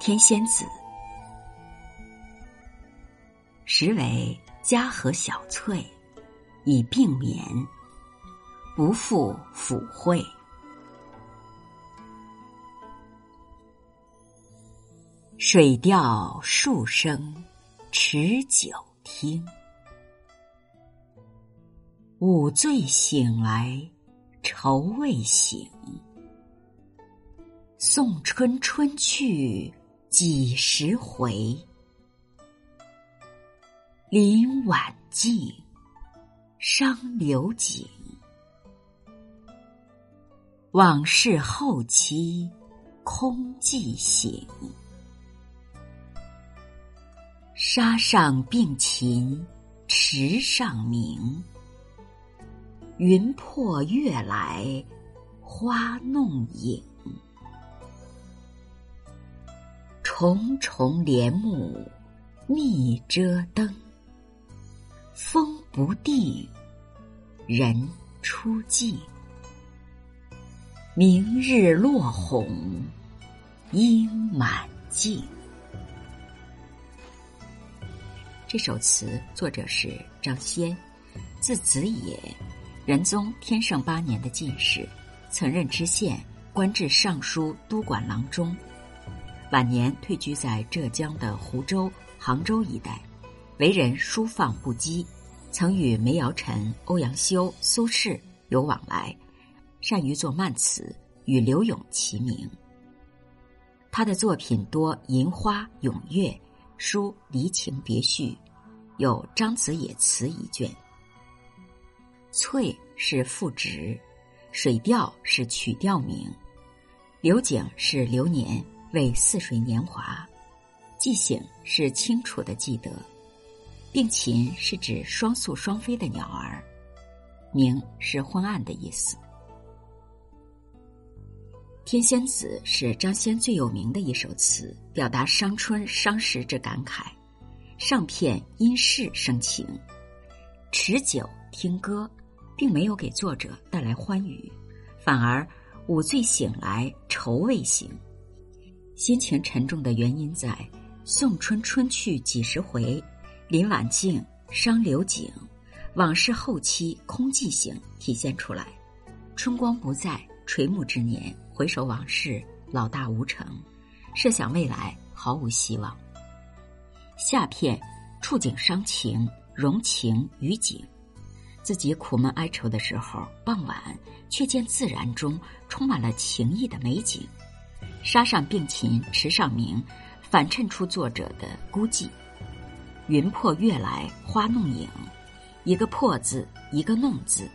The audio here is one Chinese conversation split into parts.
天仙子，实为家和小翠，以病眠，不复抚会。水调数声持久听，午醉醒来愁未醒。送春春去几时回？林晚静，伤流景。往事后期空记醒。沙上并禽池上鸣。云破月来花弄影。重重帘幕密遮灯，风不定，人初静。明日落红应满径。这首词作者是张先，字子野，仁宗天圣八年的进士，曾任知县，官至尚书都管郎中。晚年退居在浙江的湖州、杭州一带，为人疏放不羁，曾与梅尧臣、欧阳修、苏轼有往来，善于作慢词，与柳永齐名。他的作品多吟花咏月，书离情别绪，有《张子野词》一卷。翠是赋值，水调是曲调名，流景是流年。为似水年华，记醒是清楚的记得，并禽是指双宿双飞的鸟儿，明是昏暗的意思。《天仙子》是张先最有名的一首词，表达伤春伤时之感慨。上片因事生情，持久听歌，并没有给作者带来欢愉，反而午醉醒来愁未醒。心情沉重的原因在“送春春去几时回，林晚静，伤流景，往事后期空寂醒”体现出来。春光不再，垂暮之年，回首往事，老大无成，设想未来，毫无希望。下片触景伤情，融情于景，自己苦闷哀愁的时候，傍晚却见自然中充满了情意的美景。沙上并禽池上鸣，反衬出作者的孤寂。云破月来花弄影，一个破字，一个弄字，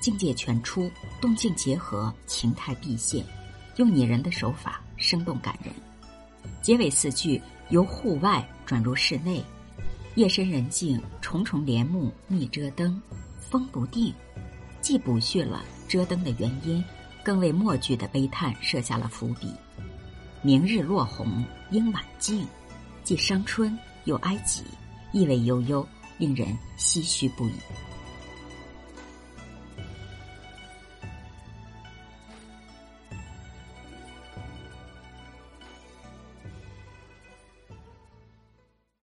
境界全出，动静结合，情态毕现，用拟人的手法，生动感人。结尾四句由户外转入室内，夜深人静，重重帘幕密遮灯，风不定，既补叙了遮灯的原因，更为末句的悲叹设下了伏笔。明日落红应晚静，既伤春又哀己，意味悠悠，令人唏嘘不已。